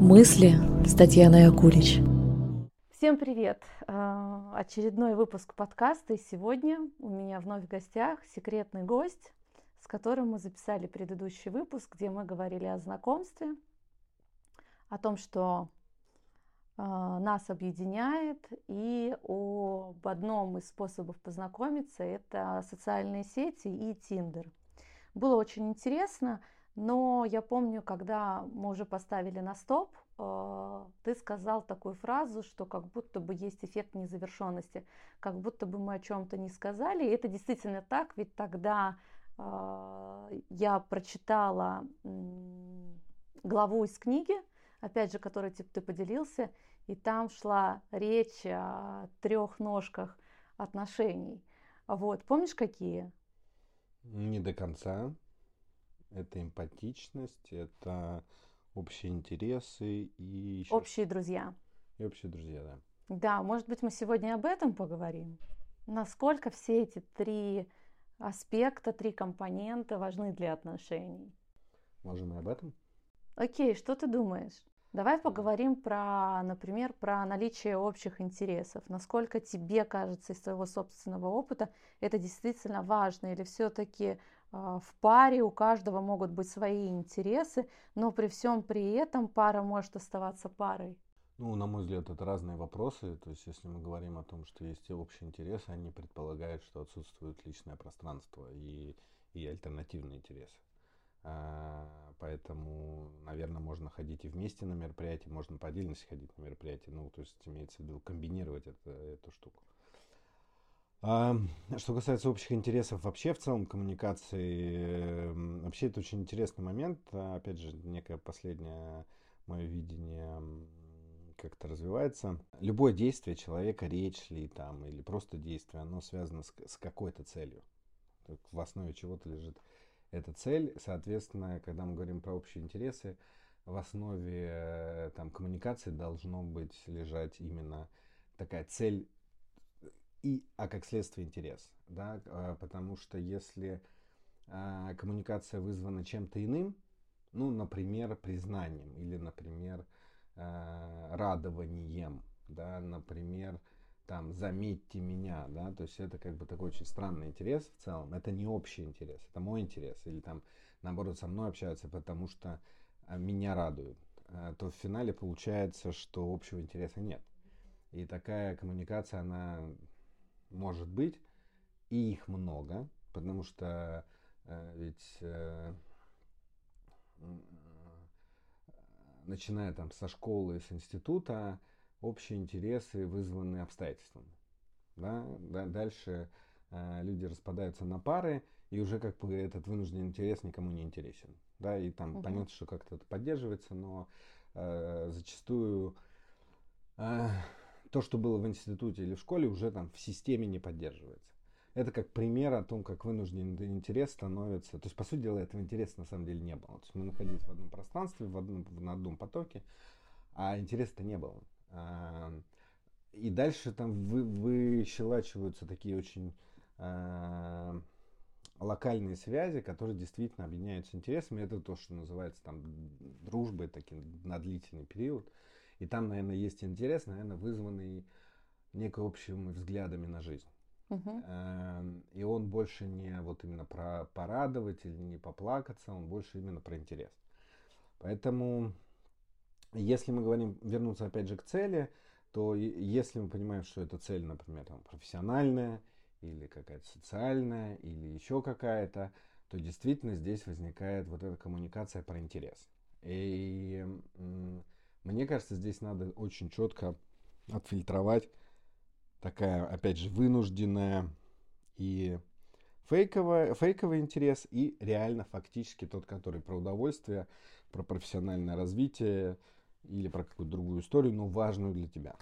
Мысли с Татьяной Акулич. Всем привет! А, очередной выпуск подкаста. И сегодня у меня вновь в гостях секретный гость, с которым мы записали предыдущий выпуск, где мы говорили о знакомстве, о том, что а, нас объединяет, и об одном из способов познакомиться – это социальные сети и Тиндер. Было очень интересно – но я помню, когда мы уже поставили на стоп, э, ты сказал такую фразу, что как будто бы есть эффект незавершенности, как будто бы мы о чем-то не сказали. И это действительно так, ведь тогда э, я прочитала главу из книги, опять же, которой типа, ты поделился, и там шла речь о трех ножках отношений. Вот, помнишь какие? Не до конца это эмпатичность, это общие интересы и еще... Общие друзья. И общие друзья, да. Да, может быть, мы сегодня об этом поговорим. Насколько все эти три аспекта, три компонента важны для отношений? Можем и об этом. Окей, что ты думаешь? Давай поговорим про, например, про наличие общих интересов. Насколько тебе кажется из твоего собственного опыта это действительно важно или все-таки в паре у каждого могут быть свои интересы, но при всем при этом пара может оставаться парой. Ну, на мой взгляд, это разные вопросы. То есть, если мы говорим о том, что есть общие интересы, они предполагают, что отсутствует личное пространство и, и альтернативные интересы. А, поэтому, наверное, можно ходить и вместе на мероприятие, можно по отдельности ходить на мероприятие. Ну, то есть, имеется в виду комбинировать это, эту штуку. А, что касается общих интересов вообще в целом коммуникации, эм, вообще это очень интересный момент. Опять же, некое последнее мое видение как-то развивается. Любое действие человека, речь ли там, или просто действие, оно связано с, с какой-то целью. В основе чего-то лежит эта цель. Соответственно, когда мы говорим про общие интересы, в основе э, там, коммуникации должно быть лежать именно такая цель и, а как следствие интерес, да, а, потому что если а, коммуникация вызвана чем-то иным, ну, например, признанием или, например, а, радованием, да, например, там, заметьте меня, да, то есть это как бы такой очень странный интерес в целом, это не общий интерес, это мой интерес, или там, наоборот, со мной общаются, потому что меня радуют, то в финале получается, что общего интереса нет. И такая коммуникация, она может быть, и их много, потому что э, ведь э, начиная там со школы, с института, общие интересы вызваны обстоятельствами. Да? Да, дальше э, люди распадаются на пары, и уже как бы этот вынужденный интерес никому не интересен. Да, и там угу. понятно, что как-то это поддерживается, но э, зачастую э, то, что было в институте или в школе, уже там в системе не поддерживается. Это как пример о том, как вынужденный интерес становится. То есть, по сути дела, этого интереса на самом деле не было. То есть мы находились в одном пространстве, в одном, в одном потоке, а интереса-то не было. И дальше там вы, выщелачиваются такие очень а, локальные связи, которые действительно объединяются интересами. Это то, что называется там дружбой, таким на длительный период. И там, наверное, есть интерес, наверное, вызванный некой общими взглядами на жизнь. Угу. И он больше не вот именно про порадовать или не поплакаться, он больше именно про интерес. Поэтому, если мы говорим, вернуться опять же к цели, то если мы понимаем, что эта цель, например, там, профессиональная, или какая-то социальная, или еще какая-то, то действительно здесь возникает вот эта коммуникация про интерес. И мне кажется, здесь надо очень четко отфильтровать такая, опять же, вынужденная и фейковая, фейковый интерес и реально фактически тот, который про удовольствие, про профессиональное развитие или про какую-то другую историю, но важную для тебя.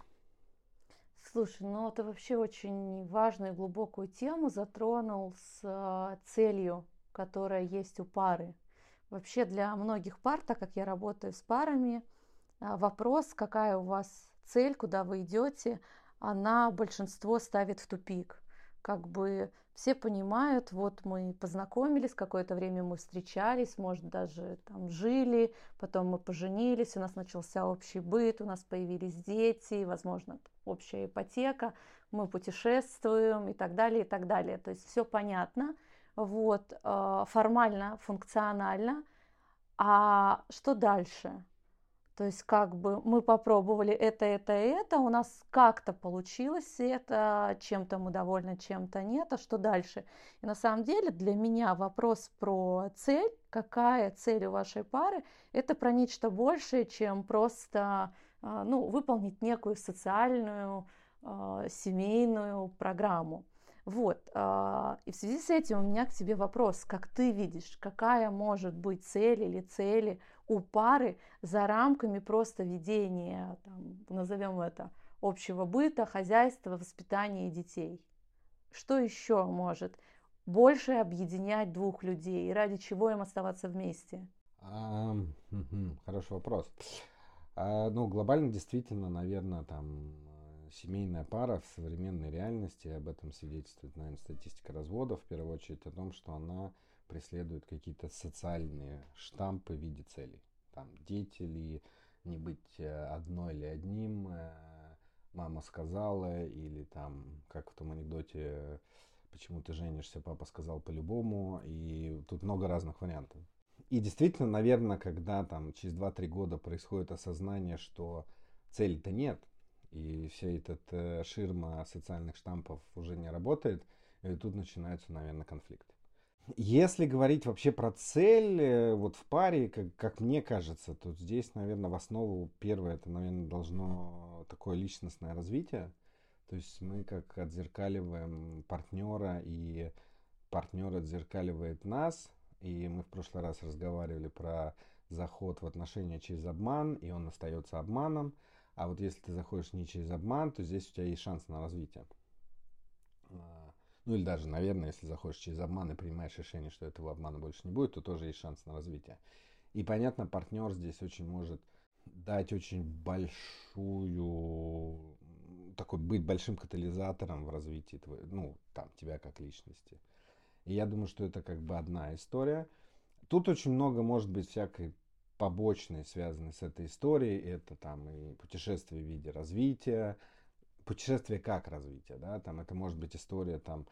Слушай, ну это вообще очень важную и глубокую тему затронул с э, целью, которая есть у пары. Вообще для многих пар, так как я работаю с парами, вопрос, какая у вас цель, куда вы идете, она большинство ставит в тупик. как бы все понимают, вот мы познакомились, какое-то время мы встречались, может, даже там жили, потом мы поженились, у нас начался общий быт, у нас появились дети, возможно, общая ипотека, мы путешествуем и так далее, и так далее. То есть все понятно, вот, э, формально, функционально. А что дальше? То есть как бы мы попробовали это, это, это, у нас как-то получилось это, чем-то мы довольны, чем-то нет, а что дальше? И на самом деле для меня вопрос про цель, какая цель у вашей пары, это про нечто большее, чем просто а, ну, выполнить некую социальную, а, семейную программу. Вот. А, и в связи с этим у меня к тебе вопрос, как ты видишь, какая может быть цель или цели у пары за рамками просто ведения, там, назовем это, общего быта, хозяйства, воспитания детей. Что еще может больше объединять двух людей и ради чего им оставаться вместе? А, хороший вопрос. А, ну, глобально действительно, наверное, там семейная пара в современной реальности, об этом свидетельствует, наверное, статистика разводов, в первую очередь о том, что она преследуют какие-то социальные штампы в виде целей. Там дети ли, не быть э, одной или одним, э, мама сказала, или там, как в том анекдоте, почему ты женишься, папа сказал по-любому, и тут много разных вариантов. И действительно, наверное, когда там через 2-3 года происходит осознание, что цели-то нет, и вся эта э, ширма социальных штампов уже не работает, и тут начинаются, наверное, конфликты. Если говорить вообще про цель, э, вот в паре, как, как мне кажется, то здесь, наверное, в основу первое, это, наверное, должно такое личностное развитие. То есть мы как отзеркаливаем партнера, и партнер отзеркаливает нас. И мы в прошлый раз разговаривали про заход в отношения через обман, и он остается обманом. А вот если ты заходишь не через обман, то здесь у тебя есть шанс на развитие. Ну или даже, наверное, если заходишь через обман и принимаешь решение, что этого обмана больше не будет, то тоже есть шанс на развитие. И понятно, партнер здесь очень может дать очень большую, такой быть большим катализатором в развитии твоего, ну, там, тебя как личности. И я думаю, что это как бы одна история. Тут очень много может быть всякой побочной, связанной с этой историей. Это там и путешествие в виде развития, путешествие как развитие, да, там это может быть история там,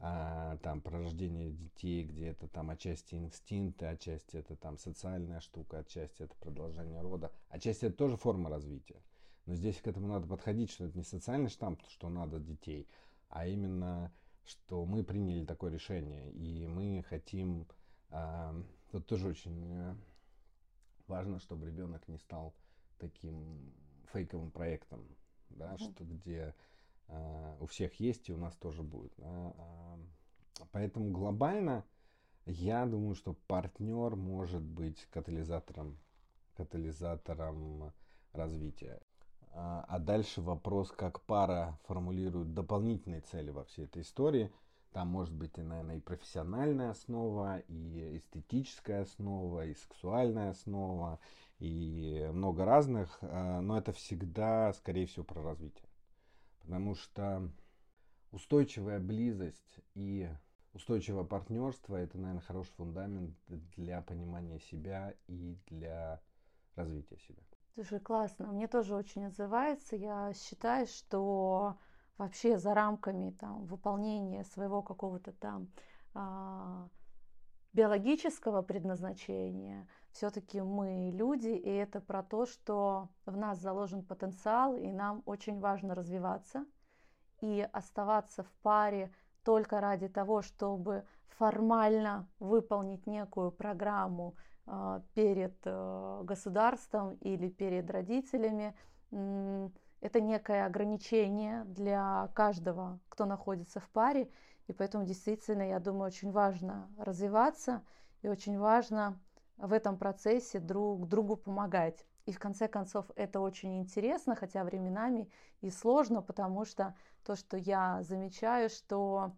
а, там про рождение детей, где это там отчасти инстинкты, отчасти это там социальная штука, отчасти это продолжение рода, отчасти это тоже форма развития. Но здесь к этому надо подходить, что это не социальный штамп, что надо детей, а именно, что мы приняли такое решение, и мы хотим, а, тут тоже очень э, важно, чтобы ребенок не стал таким фейковым проектом, да, mm что где э, у всех есть и у нас тоже будет. Да, э, поэтому глобально я думаю, что партнер может быть катализатором, катализатором развития. А, а дальше вопрос, как пара формулирует дополнительные цели во всей этой истории. Там может быть, и, наверное, и профессиональная основа, и эстетическая основа, и сексуальная основа, и много разных, э, но это всегда, скорее всего, про развитие. Потому что устойчивая близость и устойчивое партнерство – это, наверное, хороший фундамент для понимания себя и для развития себя. Слушай, классно. Мне тоже очень отзывается. Я считаю, что вообще за рамками там, выполнения своего какого-то там а, биологического предназначения – все-таки мы люди, и это про то, что в нас заложен потенциал, и нам очень важно развиваться и оставаться в паре только ради того, чтобы формально выполнить некую программу э, перед э, государством или перед родителями. Это некое ограничение для каждого, кто находится в паре, и поэтому действительно, я думаю, очень важно развиваться и очень важно в этом процессе друг другу помогать. И в конце концов это очень интересно, хотя временами и сложно, потому что то, что я замечаю, что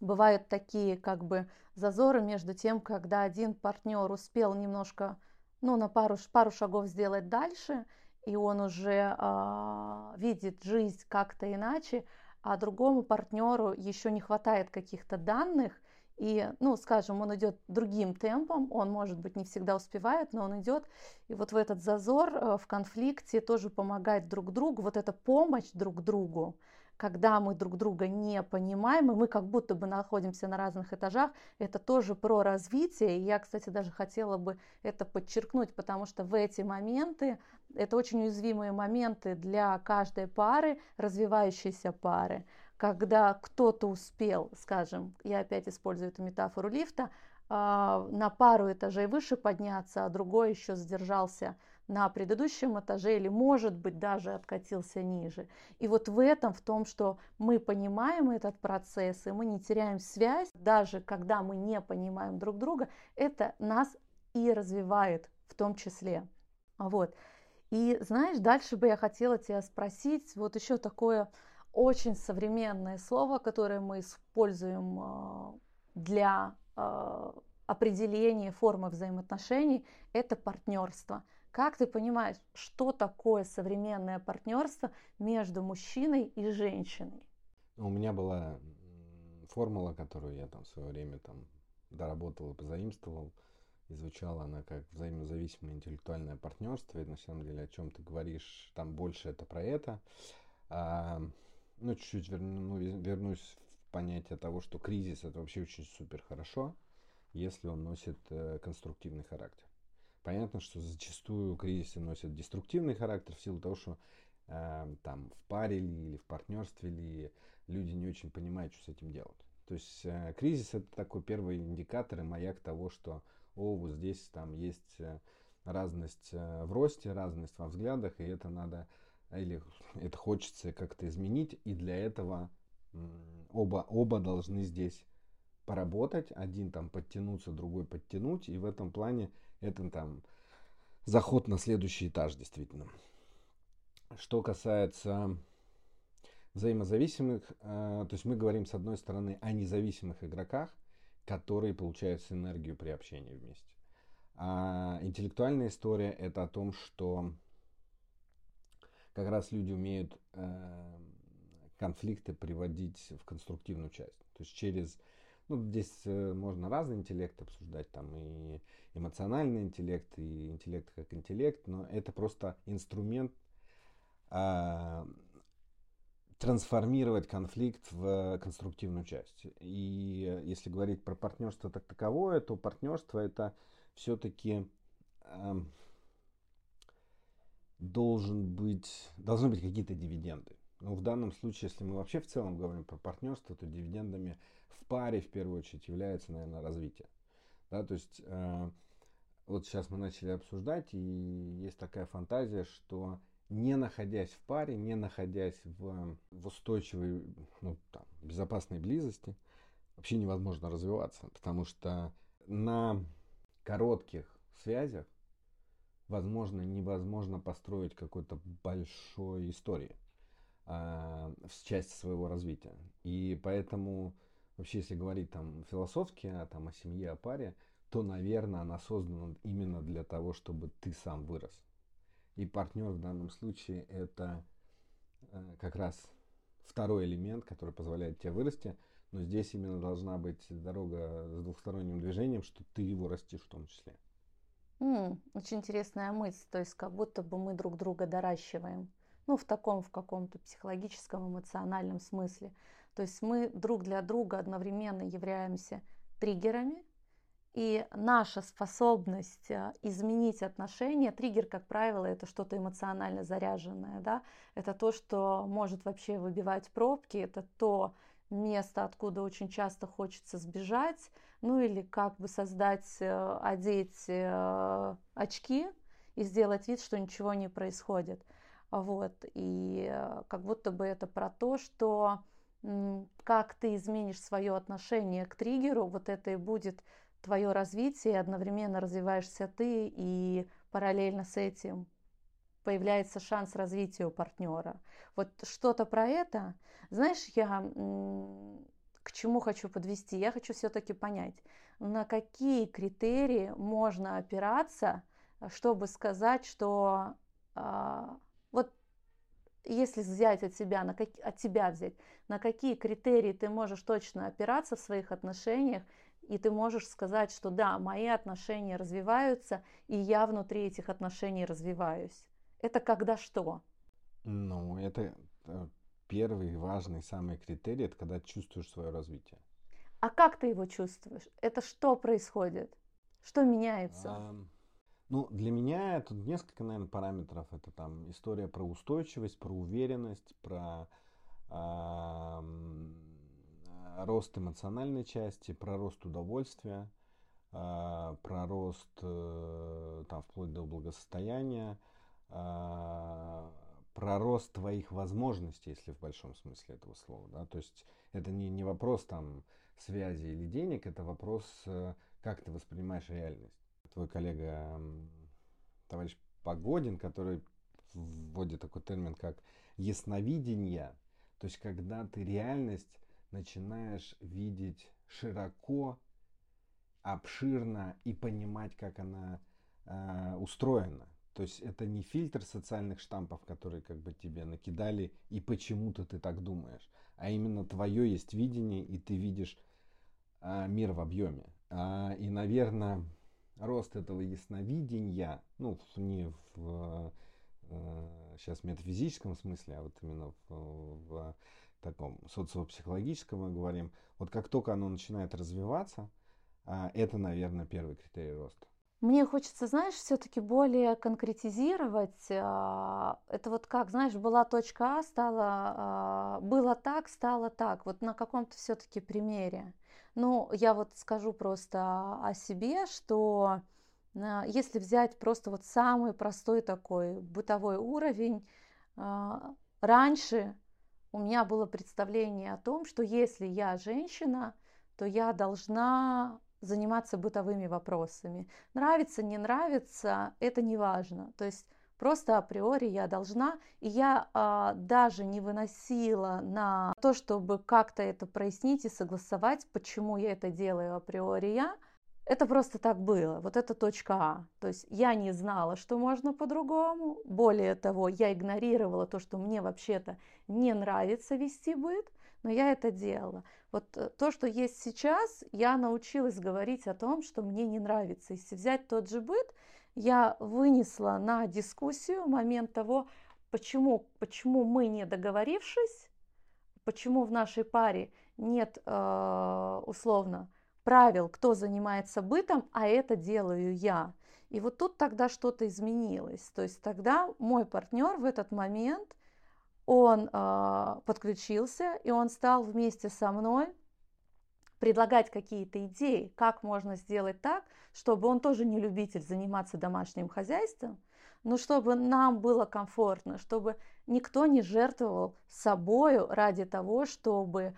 бывают такие как бы зазоры между тем, когда один партнер успел немножко, ну, на пару, пару шагов сделать дальше, и он уже э, видит жизнь как-то иначе, а другому партнеру еще не хватает каких-то данных, и, ну, скажем, он идет другим темпом, он, может быть, не всегда успевает, но он идет, и вот в этот зазор э, в конфликте тоже помогать друг другу, вот эта помощь друг другу, когда мы друг друга не понимаем, и мы как будто бы находимся на разных этажах, это тоже про развитие. И я, кстати, даже хотела бы это подчеркнуть, потому что в эти моменты, это очень уязвимые моменты для каждой пары, развивающейся пары, когда кто-то успел, скажем, я опять использую эту метафору лифта, а, на пару этажей выше подняться, а другой еще задержался на предыдущем этаже или, может быть, даже откатился ниже. И вот в этом, в том, что мы понимаем этот процесс, и мы не теряем связь, даже когда мы не понимаем друг друга, это нас и развивает в том числе. Вот. И знаешь, дальше бы я хотела тебя спросить, вот еще такое очень современное слово, которое мы используем а, для а, определения формы взаимоотношений, это партнерство. Как ты понимаешь, что такое современное партнерство между мужчиной и женщиной? У меня была формула, которую я там в свое время там доработал и позаимствовал. И звучала она как взаимозависимое интеллектуальное партнерство. И на самом деле, о чем ты говоришь, там больше это про это. Ну, чуть-чуть верну, ну, вернусь в понятие того, что кризис это вообще очень супер хорошо, если он носит э, конструктивный характер. Понятно, что зачастую кризисы носят деструктивный характер в силу того, что э, там в паре ли или в партнерстве ли люди не очень понимают, что с этим делать. То есть э, кризис это такой первый индикатор и маяк того, что о, вот здесь там есть э, разность э, в росте, разность во взглядах, и это надо или это хочется как-то изменить, и для этого оба, оба должны здесь поработать, один там подтянуться, другой подтянуть, и в этом плане это там заход на следующий этаж, действительно. Что касается взаимозависимых, э, то есть мы говорим с одной стороны о независимых игроках, которые получают синергию при общении вместе. А интеллектуальная история это о том, что как раз люди умеют э, конфликты приводить в конструктивную часть. То есть через ну, здесь э, можно разный интеллект обсуждать, там и эмоциональный интеллект, и интеллект как интеллект, но это просто инструмент а, трансформировать конфликт в конструктивную часть. И если говорить про партнерство так таковое, то партнерство это все-таки э, должен быть, должны быть какие-то дивиденды. Но в данном случае, если мы вообще в целом говорим про партнерство, то дивидендами в паре в первую очередь является, наверное, развитие. Да, то есть э, вот сейчас мы начали обсуждать, и есть такая фантазия, что не находясь в паре, не находясь в, в устойчивой, ну, там, безопасной близости, вообще невозможно развиваться, потому что на коротких связях, возможно, невозможно построить какой-то большой истории э, в части своего развития. И поэтому вообще, если говорить там философски, а, там, о семье, о паре, то, наверное, она создана именно для того, чтобы ты сам вырос. И партнер в данном случае это э, как раз второй элемент, который позволяет тебе вырасти. Но здесь именно должна быть дорога с двухсторонним движением, что ты его растишь в том числе. Mm, очень интересная мысль, то есть как будто бы мы друг друга доращиваем, ну в таком, в каком-то психологическом, эмоциональном смысле. То есть мы друг для друга одновременно являемся триггерами, и наша способность э, изменить отношения, триггер, как правило, это что-то эмоционально заряженное, да, это то, что может вообще выбивать пробки, это то место, откуда очень часто хочется сбежать, ну или как бы создать, э, одеть э, очки и сделать вид, что ничего не происходит. Вот, и как будто бы это про то, что как ты изменишь свое отношение к триггеру, вот это и будет твое развитие, одновременно развиваешься ты, и параллельно с этим появляется шанс развития у партнера. Вот что-то про это. Знаешь, я к чему хочу подвести? Я хочу все-таки понять, на какие критерии можно опираться, чтобы сказать, что а, вот если взять от себя, на как, от тебя взять, на какие критерии ты можешь точно опираться в своих отношениях, и ты можешь сказать, что да, мои отношения развиваются, и я внутри этих отношений развиваюсь. Это когда что? Ну, это э, первый важный самый критерий, это когда чувствуешь свое развитие. А как ты его чувствуешь? Это что происходит? Что меняется? А, ну, для меня тут несколько, наверное, параметров. Это там история про устойчивость, про уверенность, про а, рост эмоциональной части, про рост удовольствия, а, про рост там вплоть до благосостояния, а, про рост твоих возможностей, если в большом смысле этого слова. Да? То есть это не, не вопрос там связи или денег, это вопрос, э, как ты воспринимаешь реальность. Твой коллега, товарищ Погодин, который вводит такой термин, как ясновидение, то есть когда ты реальность начинаешь видеть широко, обширно и понимать, как она э, устроена. То есть это не фильтр социальных штампов, которые как бы тебе накидали, и почему-то ты так думаешь, а именно твое есть видение, и ты видишь а, мир в объеме. А, и, наверное, рост этого ясновидения, ну, не в а, сейчас метафизическом смысле, а вот именно в, в таком социопсихологическом мы говорим, вот как только оно начинает развиваться, а, это, наверное, первый критерий роста. Мне хочется, знаешь, все-таки более конкретизировать. Это вот как, знаешь, была точка А, стала, было так, стало так. Вот на каком-то все-таки примере. Ну, я вот скажу просто о себе, что а, если взять просто вот самый простой такой бытовой уровень, а, раньше у меня было представление о том, что если я женщина, то я должна заниматься бытовыми вопросами. Нравится, не нравится, это не важно. То есть Просто априори я должна, и я а, даже не выносила на то, чтобы как-то это прояснить и согласовать, почему я это делаю априори я. Это просто так было. Вот это точка А. То есть я не знала, что можно по-другому. Более того, я игнорировала то, что мне вообще-то не нравится вести быт, но я это делала. Вот э, то, что есть сейчас, я научилась говорить о том, что мне не нравится. Если взять тот же быт, я вынесла на дискуссию момент того, почему, почему мы не договорившись, почему в нашей паре нет э, условно правил, кто занимается бытом, а это делаю я. И вот тут тогда что-то изменилось. То есть тогда мой партнер в этот момент, он э, подключился, и он стал вместе со мной предлагать какие-то идеи, как можно сделать так, чтобы он тоже не любитель заниматься домашним хозяйством, но чтобы нам было комфортно, чтобы никто не жертвовал собою ради того, чтобы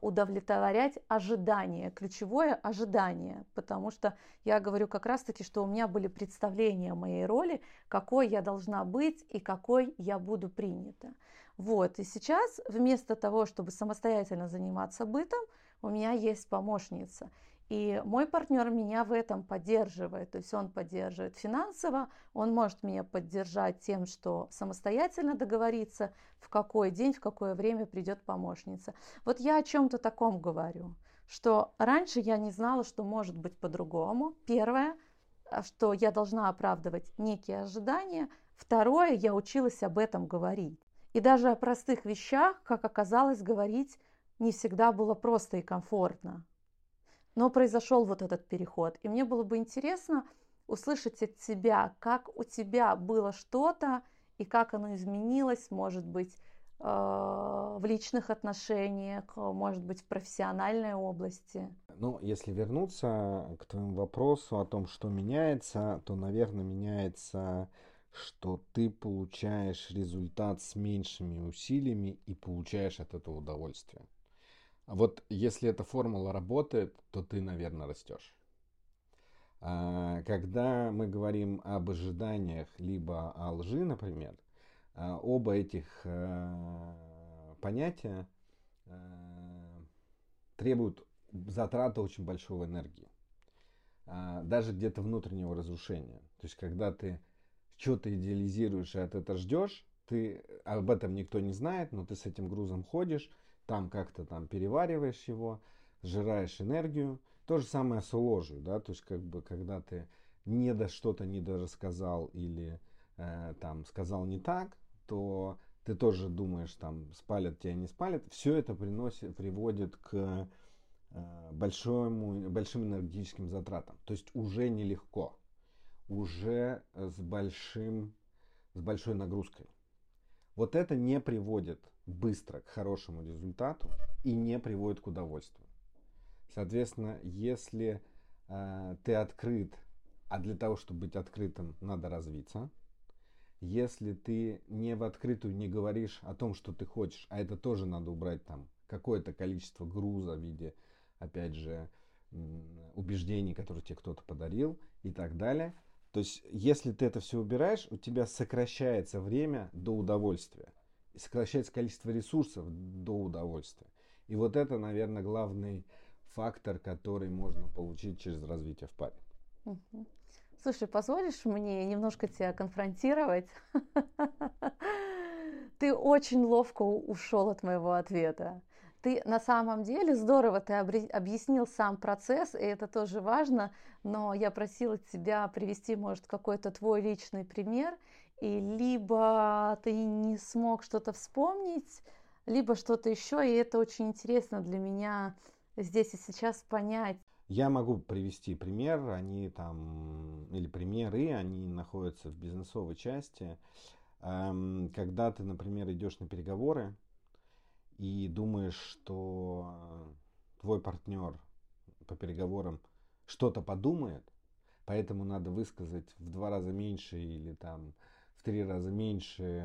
удовлетворять ожидания, ключевое ожидание, потому что я говорю как раз-таки, что у меня были представления о моей роли, какой я должна быть и какой я буду принята. Вот, и сейчас вместо того, чтобы самостоятельно заниматься бытом, у меня есть помощница. И мой партнер меня в этом поддерживает, то есть он поддерживает финансово, он может меня поддержать тем, что самостоятельно договориться, в какой день, в какое время придет помощница. Вот я о чем-то таком говорю, что раньше я не знала, что может быть по-другому. Первое, а, что я должна оправдывать некие ожидания. Второе, я училась об этом говорить. И даже о простых вещах, как оказалось, говорить не всегда было просто и комфортно. Но произошел вот этот переход. И мне было бы интересно услышать от тебя, как у тебя было что-то и как оно изменилось, может быть, э, в личных отношениях, может быть, в профессиональной области. Ну, если вернуться к твоему вопросу о том, что меняется, то, наверное, меняется, что ты получаешь результат с меньшими усилиями и получаешь от этого удовольствие. Вот если эта формула работает, то ты, наверное, растешь. А, когда мы говорим об ожиданиях, либо о лжи, например, а, оба этих а, понятия требуют затраты очень большого энергии. Даже где-то внутреннего разрушения. То есть, когда ты что-то идеализируешь и от этого ждешь, ты об этом никто не знает, но ты с этим грузом ходишь, там как-то там перевариваешь его, сжираешь энергию. То же самое с ложью, да, то есть как бы когда ты не до что-то не рассказал или э, там сказал не так, то ты тоже думаешь, там, спалят тебя, не спалят. Все это приносит, приводит к э, большому, большим энергетическим затратам. То есть уже нелегко, уже с, большим, с большой нагрузкой. Вот это не приводит быстро к хорошему результату и не приводит к удовольствию. Соответственно, если э, ты открыт, а для того, чтобы быть открытым, надо развиться – если ты не в открытую не говоришь о том, что ты хочешь, а это тоже надо убрать там какое-то количество груза в виде, опять же, убеждений, которые тебе кто-то подарил и так далее. То есть, если ты это все убираешь, у тебя сокращается время до удовольствия. Сокращается количество ресурсов до удовольствия. И вот это, наверное, главный фактор, который можно получить через развитие в паре. Слушай, позволишь мне немножко тебя конфронтировать? Ты очень ловко ушел от моего ответа. Ты на самом деле здорово ты объяснил сам процесс, и это тоже важно, но я просила тебя привести, может, какой-то твой личный пример, и либо ты не смог что-то вспомнить, либо что-то еще, и это очень интересно для меня здесь и сейчас понять. Я могу привести пример, они там, или примеры, они находятся в бизнесовой части. Эм, когда ты, например, идешь на переговоры и думаешь, что твой партнер по переговорам что-то подумает, поэтому надо высказать в два раза меньше или там в три раза меньше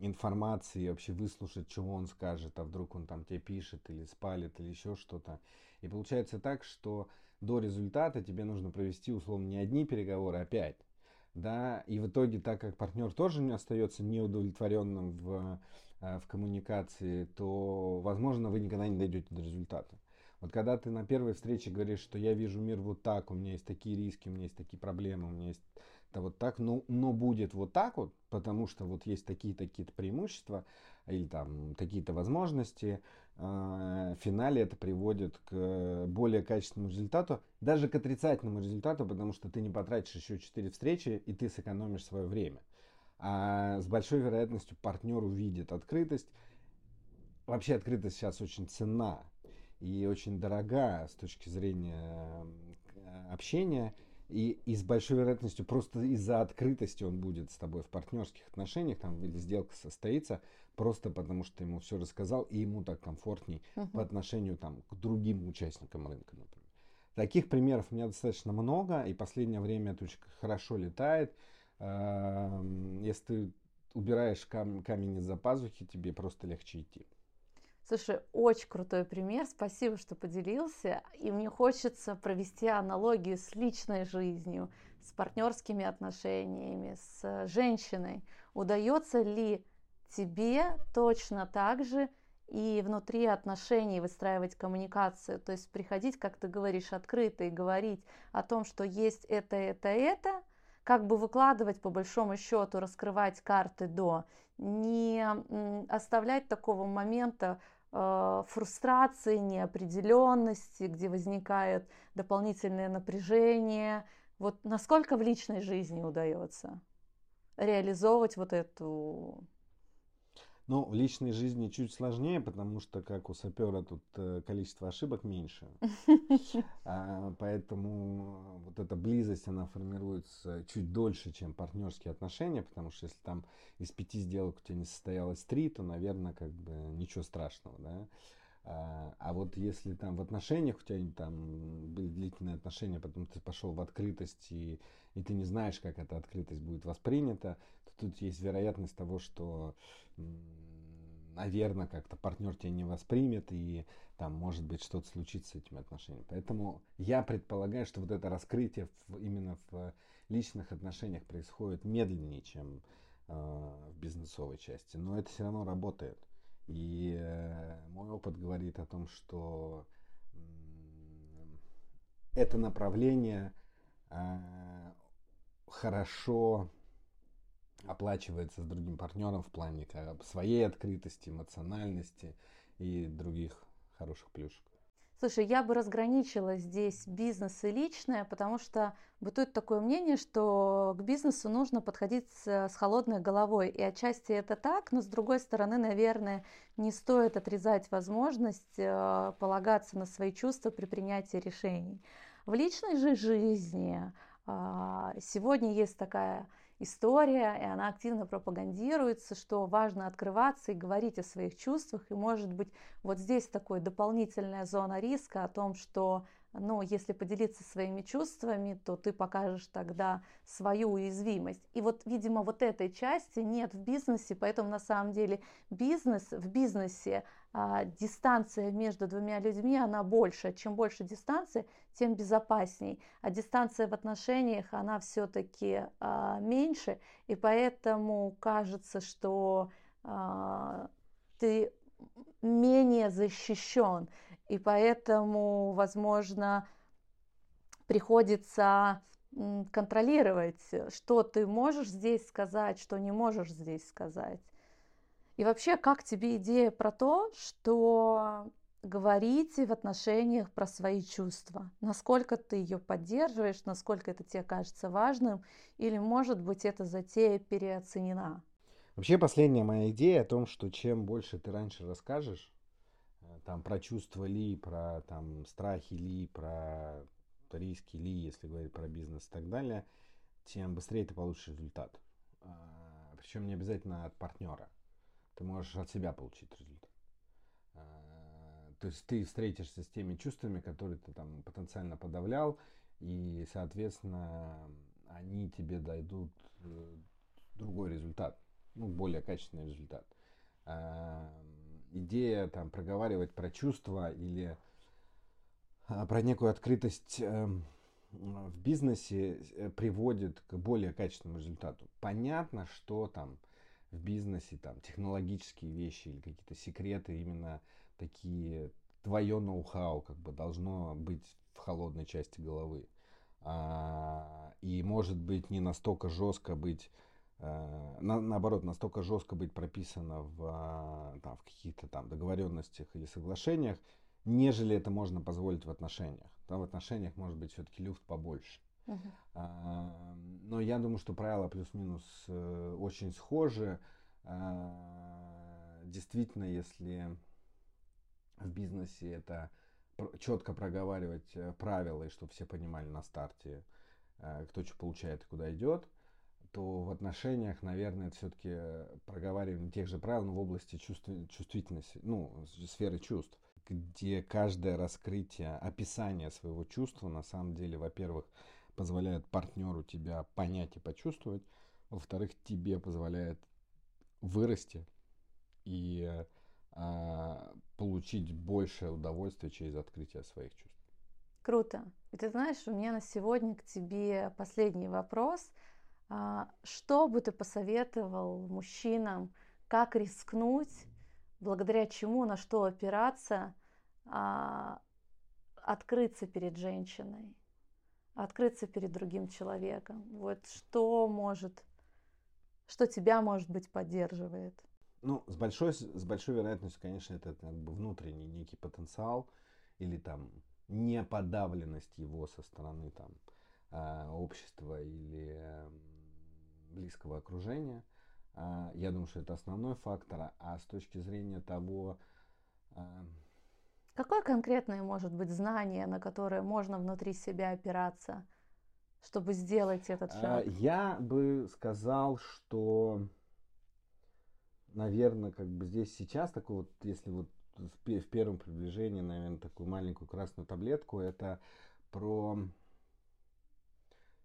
информации, вообще выслушать, чего он скажет, а вдруг он там тебе пишет или спалит или еще что-то. И получается так, что до результата тебе нужно провести условно не одни переговоры, а пять. Да, и в итоге, так как партнер тоже не остается неудовлетворенным в, э, в коммуникации, то, возможно, вы никогда не дойдете до результата. Вот когда ты на первой встрече говоришь, что я вижу мир вот так, у меня есть такие риски, у меня есть такие проблемы, у меня есть это вот так, но, но будет вот так вот, потому что вот есть такие-такие преимущества или там какие-то возможности, а, в финале это приводит к более качественному результату, даже к отрицательному результату, потому что ты не потратишь еще 4 встречи и ты сэкономишь свое время. А с большой вероятностью партнер увидит открытость. Вообще открытость сейчас очень ценна и очень дорога с точки зрения общения. И, и с большой вероятностью просто из-за открытости он будет с тобой в партнерских отношениях, там или сделка состоится, просто потому что ты ему все рассказал, и ему так комфортней uh-huh. по отношению там, к другим участникам рынка, например. Таких примеров у меня достаточно много, и последнее время это очень хорошо летает. Эм, если ты убираешь кам- камень из-за пазухи, тебе просто легче идти. Слушай, очень крутой пример, спасибо, что поделился. И мне хочется провести аналогию с личной жизнью, с партнерскими отношениями, с женщиной. Удается ли тебе точно так же и внутри отношений выстраивать коммуникацию, то есть приходить, как ты говоришь, открыто и говорить о том, что есть это, это, это, как бы выкладывать по большому счету, раскрывать карты до, не оставлять такого момента э, фрустрации, неопределенности, где возникает дополнительное напряжение. Вот насколько в личной жизни удается реализовывать вот эту ну, в личной жизни чуть сложнее, потому что, как у сапера, тут э, количество ошибок меньше. А, поэтому вот эта близость, она формируется чуть дольше, чем партнерские отношения, потому что если там из пяти сделок у тебя не состоялось три, то, наверное, как бы ничего страшного, да. А, а вот если там в отношениях у тебя там были длительные отношения, потом ты пошел в открытость, и, и ты не знаешь, как эта открытость будет воспринята, то тут есть вероятность того, что, наверное, как-то партнер тебя не воспримет, и там может быть что-то случится с этими отношениями. Поэтому я предполагаю, что вот это раскрытие в, именно в личных отношениях происходит медленнее, чем э, в бизнесовой части. Но это все равно работает. И э, мой опыт говорит о том, что это направление э, хорошо оплачивается с другим партнером в плане своей открытости, эмоциональности и других хороших плюшек. Слушай, я бы разграничила здесь бизнес и личное, потому что бытует такое мнение, что к бизнесу нужно подходить с, с холодной головой. И отчасти это так, но с другой стороны, наверное, не стоит отрезать возможность э, полагаться на свои чувства при принятии решений. В личной же жизни э, сегодня есть такая история, и она активно пропагандируется, что важно открываться и говорить о своих чувствах. И может быть вот здесь такой дополнительная зона риска о том, что ну, если поделиться своими чувствами, то ты покажешь тогда свою уязвимость. И вот, видимо, вот этой части нет в бизнесе, поэтому на самом деле бизнес в бизнесе а, дистанция между двумя людьми, она больше. Чем больше дистанции, тем безопасней. А дистанция в отношениях, она все-таки а, меньше, и поэтому кажется, что а, ты менее защищен, и поэтому, возможно, приходится контролировать, что ты можешь здесь сказать, что не можешь здесь сказать. И вообще, как тебе идея про то, что говорите в отношениях про свои чувства? Насколько ты ее поддерживаешь, насколько это тебе кажется важным, или, может быть, эта затея переоценена? Вообще, последняя моя идея о том, что чем больше ты раньше расскажешь, э, там, про чувства ли, про там, страхи ли, про риски ли, если говорить про бизнес и так далее, тем быстрее ты получишь результат. А, Причем не обязательно от партнера ты можешь от себя получить результат. То есть ты встретишься с теми чувствами, которые ты там потенциально подавлял, и, соответственно, они тебе дойдут э, другой результат, ну, более качественный результат. А, идея там проговаривать про чувства или а, про некую открытость эм, в бизнесе э, приводит к более качественному результату. Понятно, что там в бизнесе, там, технологические вещи или какие-то секреты, именно такие, твое ноу-хау, как бы, должно быть в холодной части головы. А, и может быть не настолько жестко быть, а, на, наоборот, настолько жестко быть прописано в, а, там, в каких-то там договоренностях или соглашениях, нежели это можно позволить в отношениях. Там в отношениях может быть все-таки люфт побольше. А, но я думаю, что правила плюс-минус э, очень схожи. А, действительно, если в бизнесе это четко проговаривать э, правила, и чтобы все понимали на старте, э, кто что получает и куда идет, то в отношениях, наверное, это все-таки проговаривание тех же правил, но в области чувств, чувствительности, ну, сферы чувств, где каждое раскрытие, описание своего чувства, на самом деле, во-первых, позволяет партнеру тебя понять и почувствовать, во-вторых, тебе позволяет вырасти и получить большее удовольствие через открытие своих чувств. Круто. И ты знаешь, у меня на сегодня к тебе последний вопрос. А, что бы ты посоветовал мужчинам, как рискнуть, благодаря чему, на что опираться, а, открыться перед женщиной? открыться перед другим человеком. Вот что может, что тебя, может быть, поддерживает? Ну, с большой, с большой вероятностью, конечно, это как бы внутренний некий потенциал или там неподавленность его со стороны там а, общества или близкого окружения. А, я думаю, что это основной фактор. А с точки зрения того, а, Какое конкретное может быть знание, на которое можно внутри себя опираться, чтобы сделать этот шаг? Я бы сказал, что, наверное, как бы здесь сейчас такой вот, если вот в первом приближении, наверное, такую маленькую красную таблетку, это про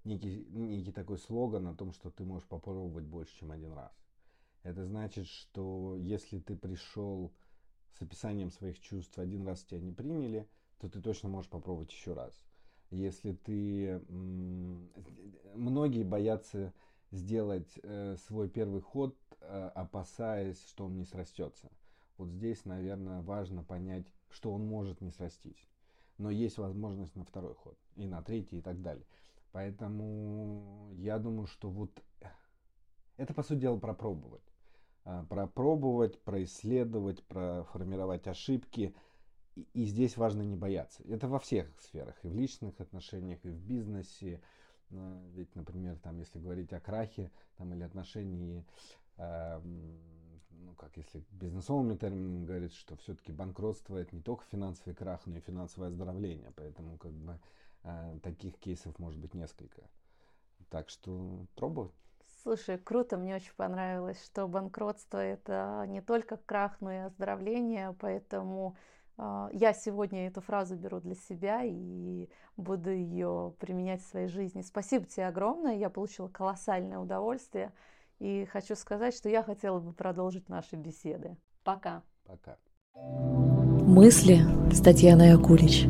некий, некий такой слоган о том, что ты можешь попробовать больше, чем один раз. Это значит, что если ты пришел с описанием своих чувств один раз тебя не приняли, то ты точно можешь попробовать еще раз. Если ты... Многие боятся сделать э, свой первый ход, опасаясь, что он не срастется. Вот здесь, наверное, важно понять, что он может не срастись. Но есть возможность на второй ход, и на третий, и так далее. Поэтому я думаю, что вот Это, по сути дела, пропробовать. А, пропробовать, происследовать, проформировать ошибки. И здесь важно не бояться. Это во всех сферах, и в личных отношениях, и в бизнесе. Ведь, например, там, если говорить о крахе там, или отношении, э, ну, как если бизнесовыми терминами говорить, что все-таки банкротство это не только финансовый крах, но и финансовое оздоровление. Поэтому как бы э, таких кейсов может быть несколько. Так что пробовать. Слушай, круто, мне очень понравилось, что банкротство это не только крах, но и оздоровление, поэтому э, я сегодня эту фразу беру для себя и буду ее применять в своей жизни. Спасибо тебе огромное, я получила колоссальное удовольствие и хочу сказать, что я хотела бы продолжить наши беседы. Пока. Пока. Мысли с Татьяной Акулич.